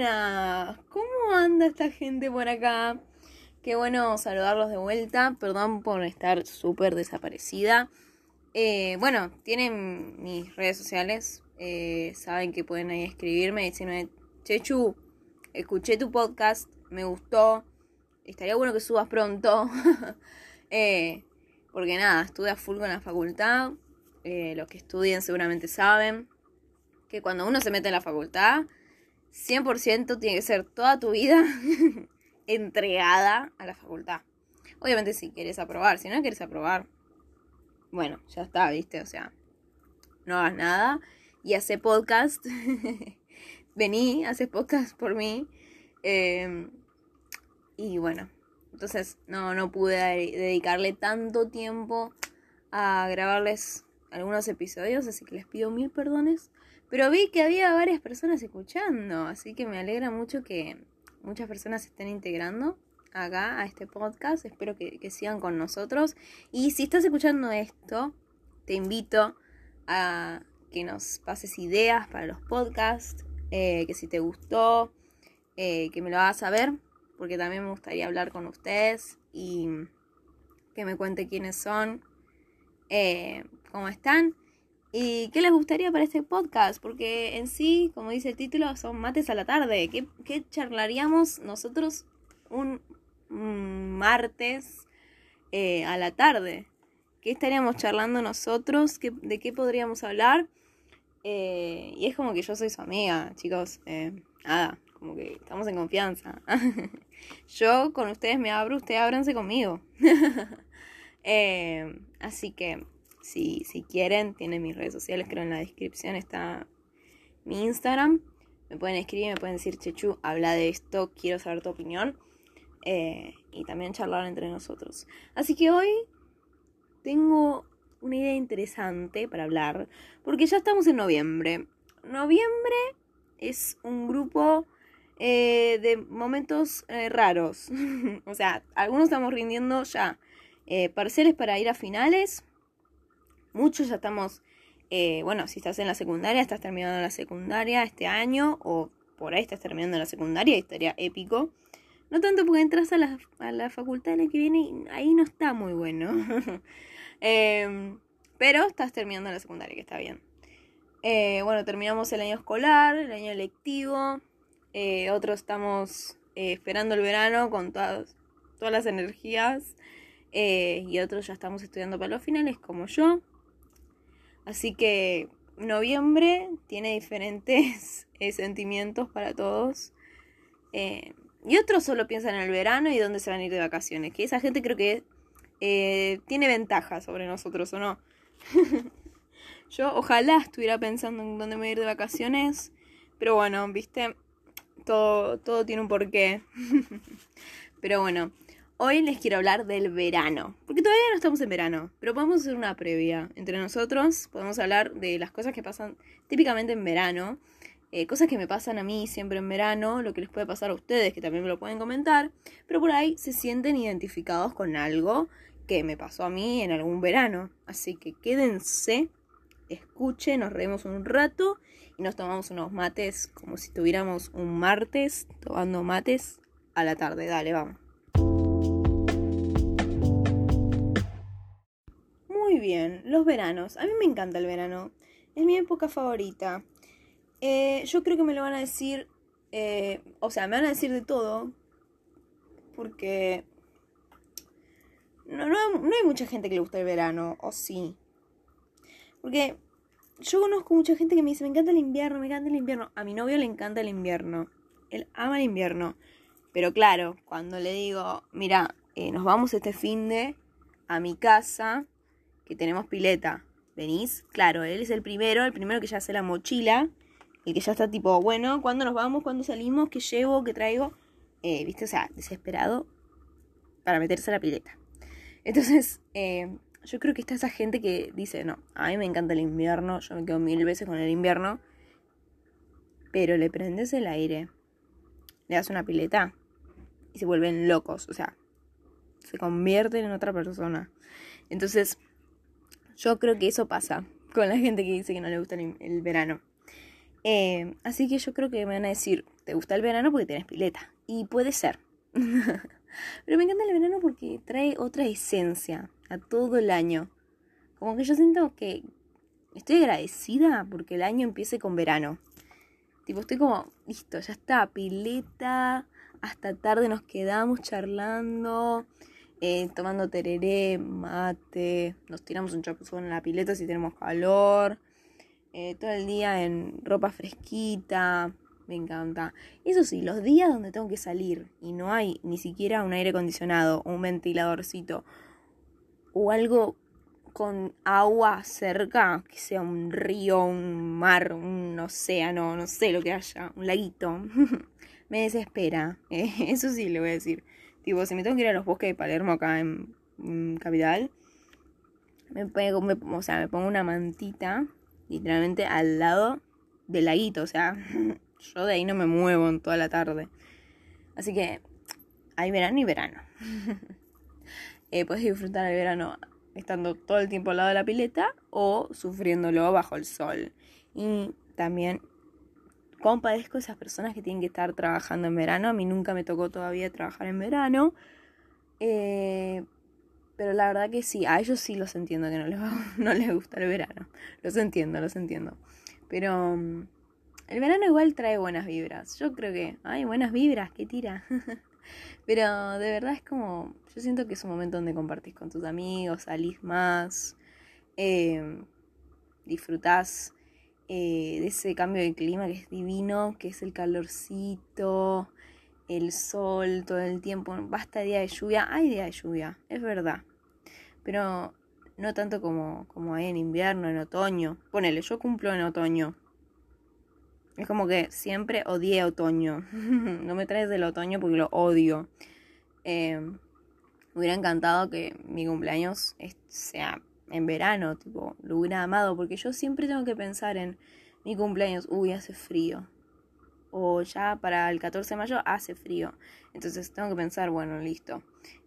¿Cómo anda esta gente por acá? Qué bueno saludarlos de vuelta. Perdón por estar súper desaparecida. Eh, bueno, tienen mis redes sociales. Eh, saben que pueden ahí escribirme decirme, Chechu, escuché tu podcast, me gustó. Estaría bueno que subas pronto. Eh, porque nada, estuve a full con la facultad. los que estudian seguramente saben que cuando uno se mete en la facultad 100% tiene que ser toda tu vida entregada a la facultad. Obviamente si quieres aprobar, si no quieres aprobar, bueno, ya está, viste, o sea, no hagas nada y hace podcast. Vení, haces podcast por mí. Em, y bueno, entonces no, no pude dedicarle tanto tiempo a grabarles algunos episodios, así que les pido mil perdones. Pero vi que había varias personas escuchando, así que me alegra mucho que muchas personas se estén integrando acá a este podcast. Espero que, sigan con nosotros. Y si estás escuchando esto, te invito a que nos pases ideas para los podcasts, eh, que si te gustó, eh, que me lo hagas saber, porque también me gustaría hablar con ustedes y que me cuente quiénes son, eh, cómo están ¿Y qué les gustaría para este podcast? Porque en sí, como dice el título, son mates a la tarde. ¿Qué, qué charlaríamos nosotros un, martes eh, a la tarde? ¿Qué estaríamos charlando nosotros? ¿De qué podríamos hablar? Eh, y es como que yo soy su amiga, chicos. Eh, nada, como que estamos en confianza. yo con ustedes me abro, ustedes ábranse conmigo. así que si, si quieren, tienen mis redes sociales, creo en la descripción está mi Instagram. Me pueden escribir, me pueden decir, Chechu, habla de esto, quiero saber tu opinión. Eh, y también charlar entre nosotros. Así que hoy tengo una idea interesante para hablar, porque ya estamos en noviembre. Noviembre es un grupo eh, de momentos eh, raros. o sea, algunos estamos rindiendo ya parceles para ir a finales muchos ya estamos, eh, bueno, si estás en la secundaria, estás terminando la secundaria este año o por ahí estás terminando la secundaria estaría épico. No tanto porque entras a la, a la facultad el que viene y ahí no está muy bueno. Em, pero estás terminando la secundaria, que está bien. Eh, bueno, terminamos el año escolar, el año lectivo. Eh, otros estamos esperando el verano con todas, todas las energías. y otros ya estamos estudiando para los finales, como yo. Así que noviembre tiene diferentes eh, sentimientos para todos. Eh, y otros solo piensan en el verano y dónde se van a ir de vacaciones. Que esa gente creo que eh, tiene ventaja sobre nosotros, ¿o no? Yo ojalá estuviera pensando en dónde me voy a ir de vacaciones. Pero bueno, viste, todo, todo tiene un porqué. pero bueno, Hoy les quiero hablar del verano, porque todavía no estamos en verano, pero podemos hacer una previa entre nosotros, podemos hablar de las cosas que pasan típicamente en verano, eh, cosas que me pasan a mí siempre en verano, lo que les puede pasar a ustedes, que también me lo pueden comentar, pero por ahí se sienten identificados con algo que me pasó a mí en algún verano. Así que quédense, escuchen, nos reímos un rato y nos tomamos unos mates como si tuviéramos un martes tomando mates a la tarde. Dale, vamos. Bien, los veranos. A mí me encanta el verano. Es mi época favorita. Eh, yo creo que me lo van a decir, eh, o sea, me van a decir de todo, porque no, no, hay mucha gente que le gusta el verano, o sí. Porque yo conozco mucha gente que me dice, me encanta el invierno, me encanta el invierno. A mi novio le encanta el invierno. Él ama el invierno. Pero claro, cuando le digo, mira, eh, nos vamos este fin de a mi casa, que tenemos pileta. ¿Venís? Claro, él es el primero, el primero que ya hace la mochila. El que ya está tipo, bueno, ¿cuándo nos vamos? ¿Cuándo salimos? ¿Qué llevo? ¿Qué traigo? Eh, ¿Viste? O sea, desesperado para meterse a la pileta. Entonces, eh, yo creo que está esa gente que dice, no, a mí me encanta el invierno, yo me quedo mil veces con el invierno. Pero le prendes el aire, le das una pileta y se vuelven locos, o sea, se convierten en otra persona. Entonces, yo creo que eso pasa con la gente que dice que no le gusta el, verano. Eh, así que yo creo que me van a decir, ¿te gusta el verano porque tienes pileta? Y puede ser. Pero me encanta el verano porque trae otra esencia a todo el año. Como que yo siento que estoy agradecida porque el año empiece con verano. Tipo, estoy como, listo, ya está, pileta, hasta tarde nos quedamos charlando, eh, tomando tereré, mate, nos tiramos un chapuzón en la pileta si tenemos calor, eh, todo el día en ropa fresquita, me encanta. Eso sí, los días donde tengo que salir y no hay ni siquiera un aire acondicionado un ventiladorcito o algo con agua cerca, que sea un río, un mar, un océano, no sé lo que haya, un laguito, me desespera. eso sí le voy a decir. Tipo, si me tengo que ir a los bosques de Palermo acá en, Capital, me, o sea, me pongo una mantita literalmente al lado del laguito, o sea, yo de ahí no me muevo en toda la tarde. Así que hay verano y verano. eh, puedes disfrutar el verano estando todo el tiempo al lado de la pileta o sufriéndolo bajo el sol. Y también compadezco esas personas que tienen que estar trabajando en verano. A mí nunca me tocó todavía trabajar en verano. Eh, pero la verdad que sí, a ellos sí los entiendo que no les, no les gusta el verano. Los entiendo, los entiendo. Pero mm, el verano igual trae buenas vibras. Yo creo que hay buenas vibras, que tira. Pero de verdad es como, yo siento que es un momento donde compartís con tus amigos, salís más, eh, disfrutás eh, de ese cambio de clima que es divino, que es el calorcito, el sol todo el tiempo. Basta día de lluvia, hay día de lluvia, es verdad pero no tanto como, como hay en invierno, en otoño. Ponele, yo cumplo en otoño. Es como que siempre odié otoño. no me traes del otoño porque lo odio. Eh, hubiera encantado que mi cumpleaños sea en verano, tipo, lo hubiera amado, porque yo siempre tengo que pensar en mi cumpleaños, uy, hace frío. O ya para el 14 de mayo hace frío. Entonces tengo que pensar, bueno, listo.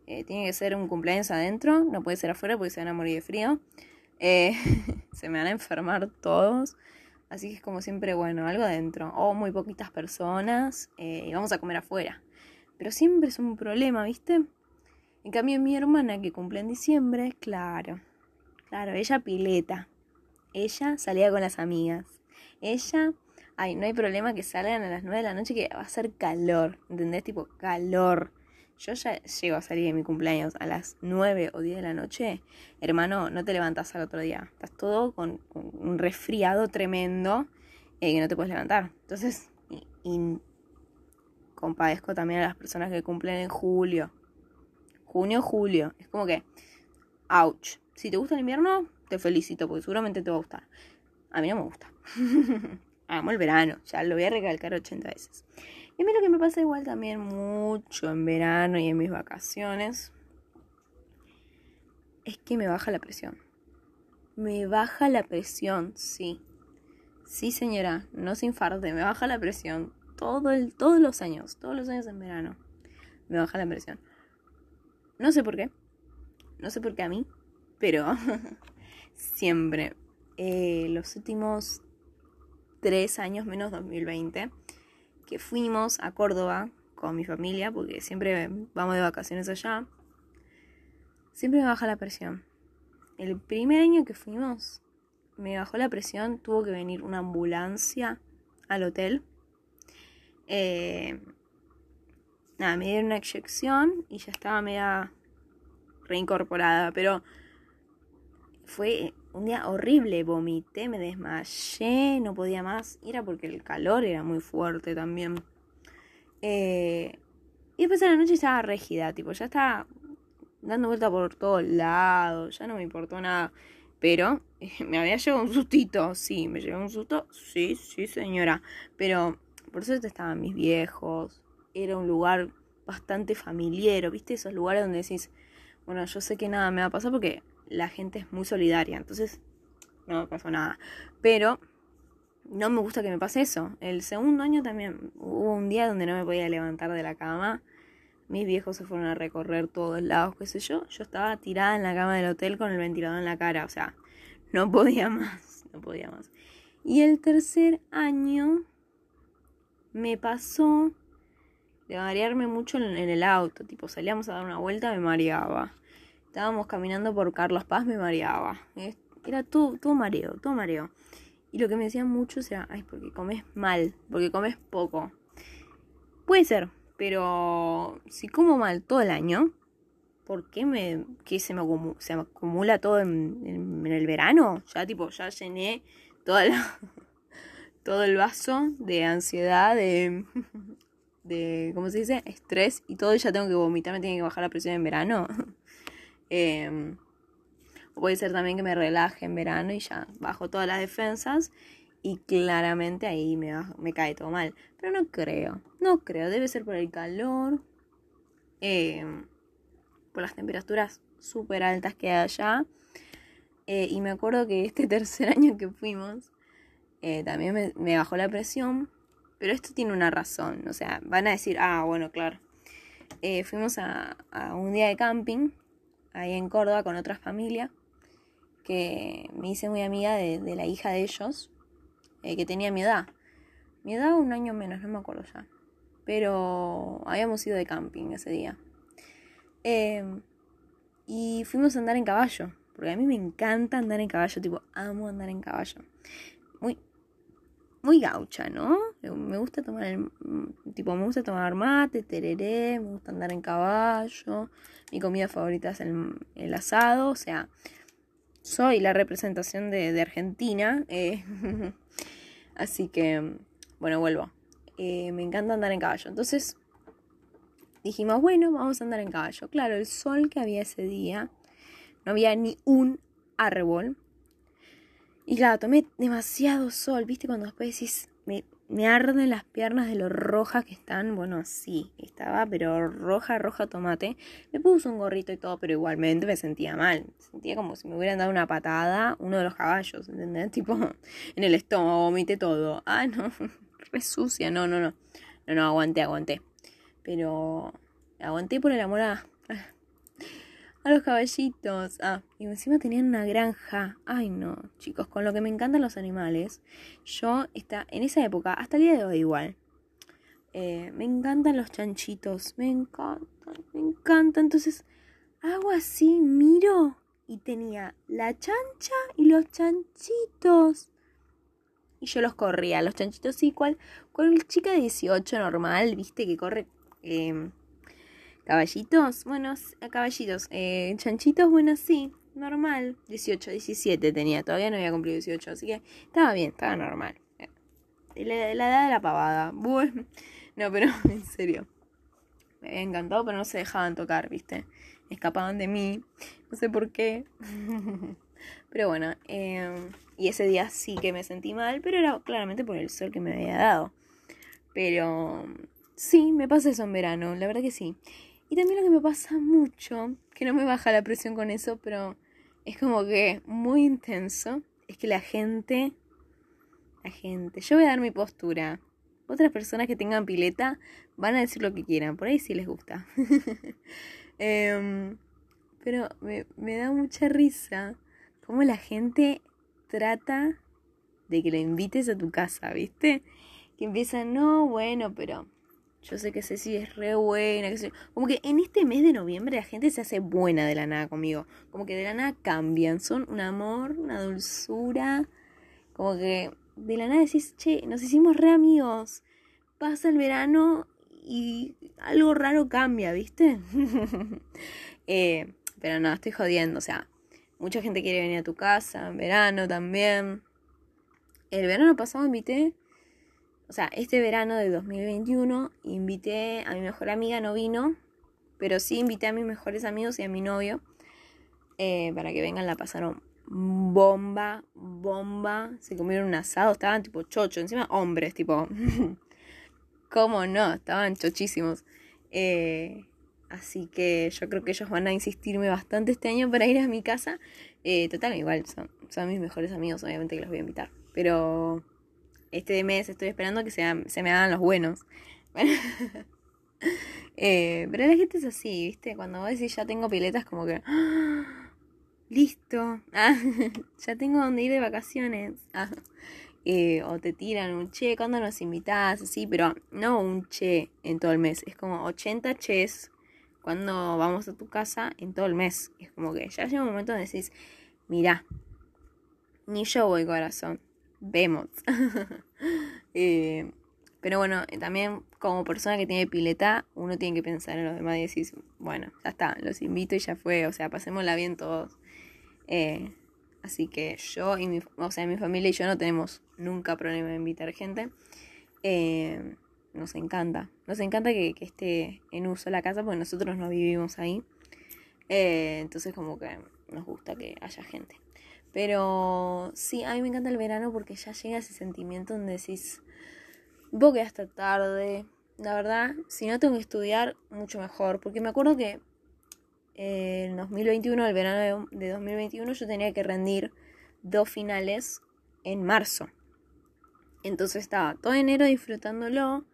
Eh, tiene que ser un cumpleaños adentro, no puede ser afuera porque se van a morir de frío. Eh, se me van a enfermar todos. Así que es como siempre, bueno, algo adentro. O muy poquitas personas eh, y vamos a comer afuera. Pero siempre es un problema, ¿viste? En cambio, mi hermana que cumple en diciembre, claro. Claro, ella pileta. Ella salía con las amigas. Ella, ay, no hay problema que salgan a las 9 de la noche que va a ser calor. ¿Entendés? Tipo, calor yo ya llego a salir de mi cumpleaños a las 9 o 10 de la noche, hermano, no te levantas al otro día. Estás todo con, un resfriado tremendo eh, que no te puedes levantar. Entonces, compadezco también a las personas que cumplen en julio. Junio, julio. Es como que, ouch. Si te gusta el invierno, te felicito porque seguramente te va a gustar. A mí no me gusta. Amo el verano, ya lo voy a recalcar 80 veces. Y a mí lo que me pasa igual también mucho en verano y en mis vacaciones es que me baja la presión. Me baja la presión, sí. Sí, señora, no se infarte, me baja la presión todo el, todos los años, todos los años en verano. Me baja la presión. No sé por qué. No sé por qué a mí, pero siempre. Eh, los últimos tres años menos 2020 que fuimos a Córdoba con mi familia, porque siempre vamos de vacaciones allá, siempre me baja la presión. El primer año que fuimos, me bajó la presión, tuvo que venir una ambulancia al hotel. Eh, nada, me dieron una inyección y ya estaba media reincorporada, pero fue un día horrible, vomité, me desmayé, no podía más. Era porque el calor era muy fuerte también. Eh, y después de la noche estaba rígida, tipo, ya estaba dando vuelta por todos lados, ya no me importó nada. Pero me había llevado un sustito, sí, me llevó un susto, sí, sí, señora. Pero por suerte estaban mis viejos, era un lugar bastante familiar, ¿viste? Esos lugares donde decís, bueno, yo sé que nada me va a pasar porque la gente es muy solidaria, entonces no me pasó nada. Pero no me gusta que me pase eso. El segundo año también hubo un día donde no me podía levantar de la cama. Mis viejos se fueron a recorrer todos lados, qué sé yo. Yo estaba tirada en la cama del hotel con el ventilador en la cara, o sea, no podía más, no podía más. Y el tercer año me pasó de marearme mucho en, el auto. Tipo, salíamos a dar una vuelta, me mareaba. Estábamos caminando por Carlos Paz, me mareaba. Era todo, todo mareo, todo mareo. Y lo que me decían mucho era, ay, porque comes mal, porque comes poco. Puede ser, pero si como mal todo el año, ¿por qué me, que se, me acumula, todo en, el verano? Ya tipo, ya llené todo el vaso de ansiedad, de, de, ¿cómo se dice? Estrés y todo, y ya tengo que vomitar, me tiene que bajar la presión en verano. eh, puede ser también que me relaje en verano y ya bajo todas las defensas y claramente ahí me, me cae todo mal. Pero no creo, no creo, debe ser por el calor, em, por las temperaturas súper altas que hay allá. Eh, y me acuerdo que este tercer año que fuimos, eh, también me, bajó la presión, pero esto tiene una razón, o sea, van a decir, ah, bueno, claro. Eh, fuimos a, a un día de camping ahí en Córdoba con otra familia que me hice muy amiga de, la hija de ellos, eh, que tenía mi edad. Mi edad un año menos, no me acuerdo ya. Pero habíamos ido de camping ese día. Em, y fuimos a andar en caballo, porque a mí me encanta andar en caballo, tipo, amo andar en caballo. Muy, muy gaucha, ¿no? Me gusta tomar el, tipo, me gusta tomar mate, tereré, me gusta andar en caballo. Mi comida favorita es el, el asado, o sea, soy la representación de, Argentina. Eh, así que, bueno, vuelvo. Eh, me encanta andar en caballo. Entonces dijimos, bueno, vamos a andar en caballo. Claro, el sol que había ese día, no había ni un árbol. Y claro, tomé demasiado sol, ¿viste? Cuando después decís, me, me arden las piernas de lo rojas que están. Bueno, así estaba, pero roja, roja tomate. Me puse un gorrito y todo, pero igualmente me sentía mal. sentía como si me hubieran dado una patada uno de los caballos, ¿entendés? Tipo, en el estómago, vomité todo. Ah, no, re sucia. No, no, no. No, no, aguanté, aguanté. Pero aguanté por el amor a, a los caballitos. Ah, y encima tenían una granja. Ay, no, chicos, con lo que me encantan los animales. Yo, está, en esa época, hasta el día de hoy igual. Eh, me encantan los chanchitos. Me encantan, me encantan. Entonces, hago así, miro. Y tenía la chancha y los chanchitos. Y yo los corría. Los chanchitos sí, cual, cual chica de 18 normal, viste, que corre. Eh, Caballitos, bueno, caballitos. Eh, chanchitos, bueno, sí, normal. 18, 17 tenía, todavía no había cumplido 18, así que estaba bien, estaba normal. Eh, la, la edad de la pavada. Bueno, no, pero en serio. Me había encantado, pero no se dejaban tocar, ¿viste? Escapaban de mí, no sé por qué. pero bueno, em, y ese día sí que me sentí mal, pero era claramente por el sol que me había dado. Pero sí, me pasa eso en verano, la verdad que sí. Y también lo que me pasa mucho, que no me baja la presión con eso, pero es como que muy intenso, es que la gente, la gente, yo voy a dar mi postura. Otras personas que tengan pileta van a decir lo que quieran, por ahí sí les gusta. Em, pero me, me da mucha risa cómo la gente trata de que la invites a tu casa, ¿viste? Que empiezan, no, bueno, pero yo sé que Ceci es re buena. Que Como que en este mes de noviembre la gente se hace buena de la nada conmigo. Como que de la nada cambian. Son un amor, una dulzura. Como que de la nada decís, che, nos hicimos re amigos. Pasa el verano y algo raro cambia, ¿viste? Eh, pero no, estoy jodiendo. O sea, mucha gente quiere venir a tu casa en verano también. El verano pasado invité o sea, este verano de 2021 invité a mi mejor amiga, no vino, pero sí invité a mis mejores amigos y a mi novio eh, para que vengan, la pasaron bomba, bomba, se comieron un asado, estaban tipo chocho, encima hombres, tipo, ¿cómo no? Estaban chochísimos. Eh, así que yo creo que ellos van a insistirme bastante este año para ir a mi casa. Eh, total, igual, son, son mis mejores amigos, obviamente que los voy a invitar. Pero este mes estoy esperando que se, me hagan los buenos. eh, pero la gente es así, ¿viste? Cuando vos decís ya tengo piletas, como que. ¡Ah! Listo. Ah, ya tengo donde ir de vacaciones. Ah, Eh, o te tiran un che, cuando nos invitás? Así, pero no un che en todo el mes. Es como 80 ches cuando vamos a tu casa en todo el mes. Es como que ya llega un momento donde decís, mira, ni yo voy corazón, vemos. eh, pero bueno, eh, también como persona que tiene pileta, uno tiene que pensar en los demás y decir, bueno, ya está, los invito y ya fue, o sea, pasémosla bien todos. Eh, así que yo y mi, o sea, mi familia y yo no tenemos nunca problema de invitar gente. Nos encanta, nos encanta que, esté en uso la casa porque nosotros no vivimos ahí. entonces como que nos gusta que haya gente. Pero sí, a mí me encanta el verano porque ya llega ese sentimiento donde decís, voy hasta tarde. La verdad, si no tengo que estudiar, mucho mejor. Porque me acuerdo que eh, en 2021, el verano de 2021, yo tenía que rendir dos finales en marzo. Entonces estaba todo enero disfrutándolo.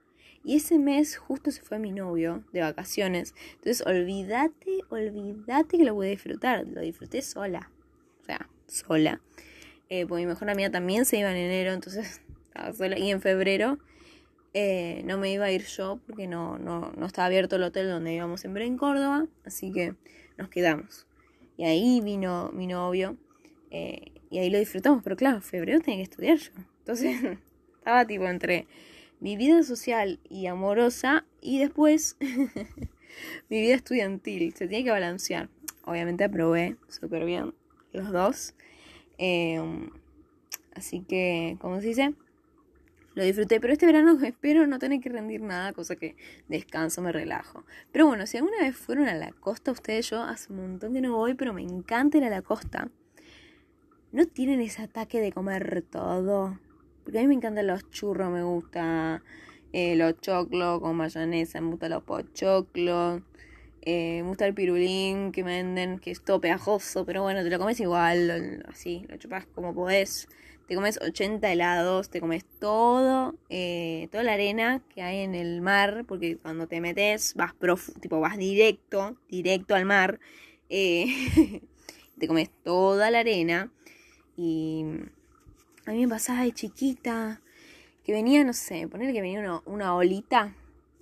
Y ese mes justo se fue mi novio de vacaciones. Entonces olvídate, olvídate que lo a disfrutar. Lo disfruté sola. O sea, sola. Eh, porque mi mejor amiga también se iba en enero, entonces estaba sola. Y en febrero eh, no me iba a ir yo porque no, no, no estaba abierto el hotel donde íbamos en en Córdoba, así que nos quedamos. Y ahí vino mi novio eh, y ahí lo disfrutamos, pero claro, febrero tenía que estudiar yo. Entonces estaba tipo entre mi vida social y amorosa y después mi vida estudiantil. Se tiene que balancear. Obviamente aprobé súper bien los dos. Eh, así que, ¿cómo se dice? lo disfruté, pero este verano espero no tener que rendir nada, cosa que descanso, me relajo. Pero bueno, si alguna vez fueron a la costa ustedes, yo hace un montón que no voy, pero me encanta ir a la costa. ¿No tienen ese ataque de comer todo? Porque a mí me encantan los churros, me gusta eh, los choclos con mayonesa, me gusta los pochoclos. Eh, me gusta el pirulín que venden, que es todo pegajoso, pero bueno, te lo comes igual, así, lo chupas como podés. Te comes 80 helados, te comes todo, eh, toda la arena que hay en el mar, porque cuando te metes vas tipo vas directo, directo al mar, eh, te comes toda la arena. Y a mí me pasaba de chiquita que venía, no sé, poner que venía una, una olita,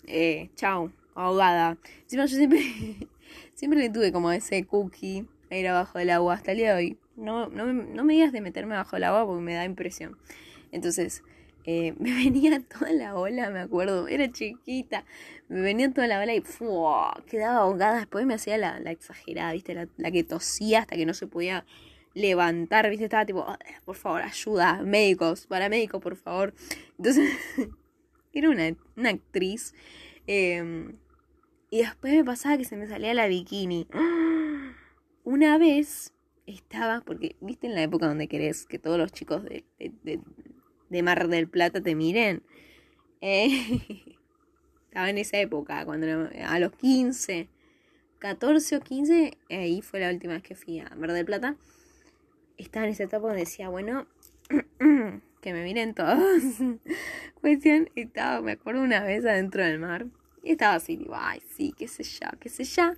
eh, chau, ahogada. Encima yo siempre, siempre le tuve como ese cookie a ir abajo del agua hasta el día de hoy. No, no, no me digas de meterme bajo el agua porque me da impresión. Entonces, eh, me venía toda la ola, me acuerdo, era chiquita, me venía toda la ola y quedaba ahogada. Después me hacía la, exagerada, ¿viste? La, que tosía hasta que no se podía levantar, ¿viste? Estaba tipo, por favor, ayuda, médicos, paramédicos, por favor. Entonces, era una, una actriz. Em, y después me pasaba que se me salía la bikini. Una vez estaba, porque viste en la época donde querés que todos los chicos de, de, Mar del Plata te miren. Eh, estaba en esa época, cuando a los 15, 14 o 15, ahí fue la última vez que fui a Mar del Plata. Estaba en esa etapa donde decía, bueno, que me miren todos. Cuestión, estaba, me acuerdo una vez adentro del mar. Y estaba así, digo, ay, sí, qué sé yo, qué sé yo.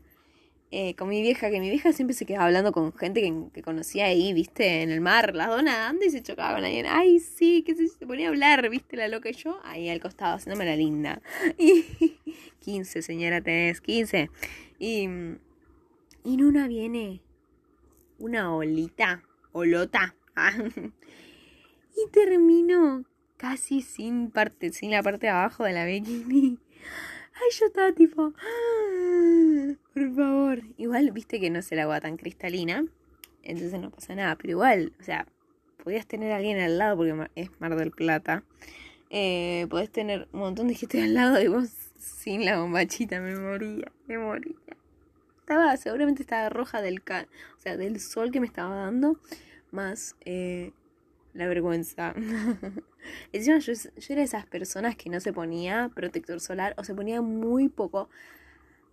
Eh, con mi vieja, que mi vieja siempre se quedaba hablando con gente que, conocía ahí, viste, en el mar, las dos nadando y se chocaba con alguien. Ay, sí, que se, se ponía a hablar, viste, la loca y yo, ahí al costado, haciéndome la linda. Y 15, señora, tenés 15. Y, y en una viene una olita, olota. y termino casi sin parte, sin la parte de abajo de la bikini. Ay, yo estaba tipo, ah, por favor. Igual, viste que no es el agua tan cristalina, entonces no pasa nada, pero igual, o sea, podías tener a alguien al lado porque es Mar del Plata. Eh, podés tener un montón de gente al lado y vos sin la bombachita me moría, me moría. Estaba, seguramente estaba roja del o sea, del sol que me estaba dando, más eh, la vergüenza. Encima yo, era esas personas que no se ponía protector solar o se ponía muy poco.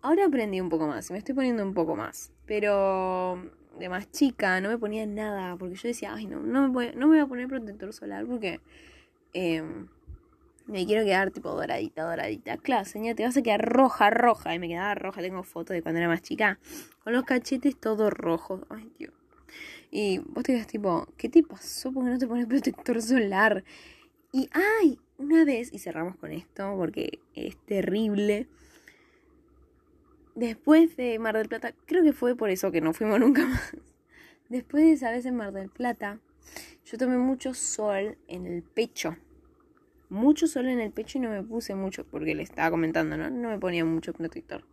Ahora aprendí un poco más me estoy poniendo un poco más. Pero de más chica no me ponía nada porque yo decía, ay no, no me voy, no me voy a poner protector solar porque em, me quiero quedar tipo doradita, doradita. Claro, te vas a quedar roja, roja. Y me quedaba roja, tengo fotos de cuando era más chica. Con los cachetes todos rojos. Ay, Dios. Y vos te quedas tipo, ¿qué te pasó? ¿Por qué no te pones protector solar? Y ay, una vez, y cerramos con esto porque es terrible. Después de Mar del Plata, creo que fue por eso que no fuimos nunca más. Después de esa vez en Mar del Plata, yo tomé mucho sol en el pecho. Mucho sol en el pecho y no me puse mucho, porque le estaba comentando, ¿no? No me ponía mucho protector.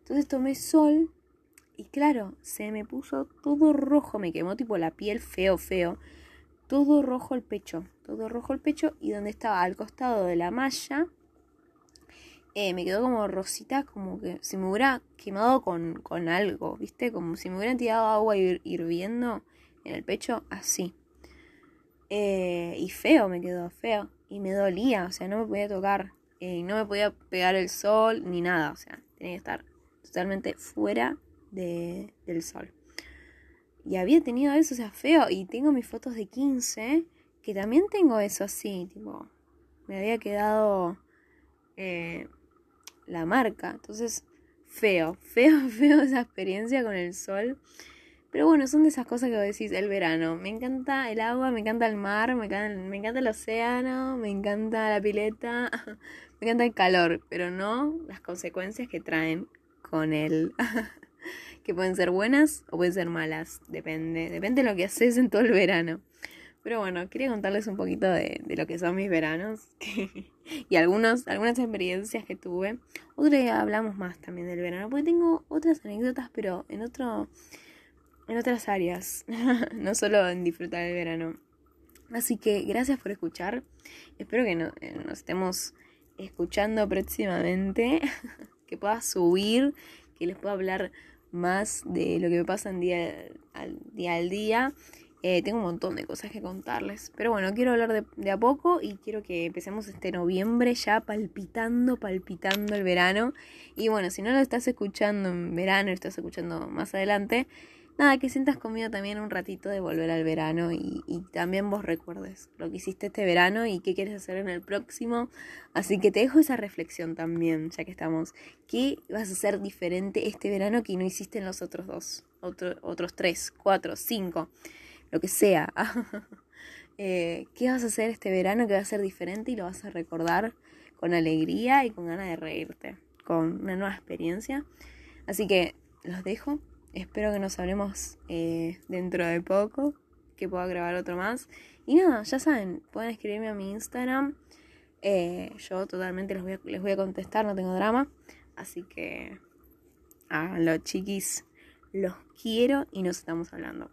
Entonces tomé sol y claro, se me puso todo rojo, me quemó tipo la piel feo, feo. Todo rojo el pecho, todo rojo el pecho y donde estaba al costado de la malla, eh, me quedó como rosita, como que si me hubiera quemado con, con algo, ¿viste? Como si me hubieran tirado agua hirviendo en el pecho, así. Eh, y feo, me quedó feo. Y me dolía, o sea, no me podía tocar. Eh, no me podía pegar el sol ni nada, o sea, tenía que estar totalmente fuera de, del sol. Y había tenido eso, o sea, feo. Y tengo mis fotos de 15, que también tengo eso así, tipo, me había quedado eh, la marca. Entonces, feo, feo, feo esa experiencia con el sol. Pero bueno, son de esas cosas que vos decís, el verano. Me encanta el agua, me encanta el mar, me encanta, me encanta el océano, me encanta la pileta, me encanta el calor, pero no las consecuencias que traen con él. que pueden ser buenas o pueden ser malas, depende, depende de lo que haces en todo el verano. Pero bueno, quería contarles un poquito de, lo que son mis veranos y algunos, algunas experiencias que tuve. Otro día hablamos más también del verano, porque tengo otras anécdotas, pero en otro en otras áreas, no solo en disfrutar del verano. Así que gracias por escuchar. Espero que eh, nos estemos escuchando próximamente, que pueda subir, que les pueda hablar más de lo que me pasa en día al día. Al día. Eh, tengo un montón de cosas que contarles. Pero bueno, quiero hablar de, de, a poco y quiero que empecemos este noviembre ya palpitando, palpitando el verano. Y bueno, si no lo estás escuchando en verano, lo estás escuchando más adelante, nada, que sientas conmigo también un ratito de volver al verano y, también vos recuerdes lo que hiciste este verano y qué quieres hacer en el próximo. Así que te dejo esa reflexión también, ya que estamos. ¿Qué vas a hacer diferente este verano que no hiciste en los otros dos? otros tres, cuatro, cinco, lo que sea. Eh, ¿Qué vas a hacer este verano que va a ser diferente y lo vas a recordar con alegría y con ganas de reírte, con una nueva experiencia? Así que los dejo Espero que nos hablemos eh, dentro de poco, que pueda grabar otro más. Y nada, ya saben, pueden escribirme a mi Instagram. Eh, yo totalmente les voy, a, les voy a contestar, no tengo drama. Así que, los chiquis, los quiero y nos estamos hablando.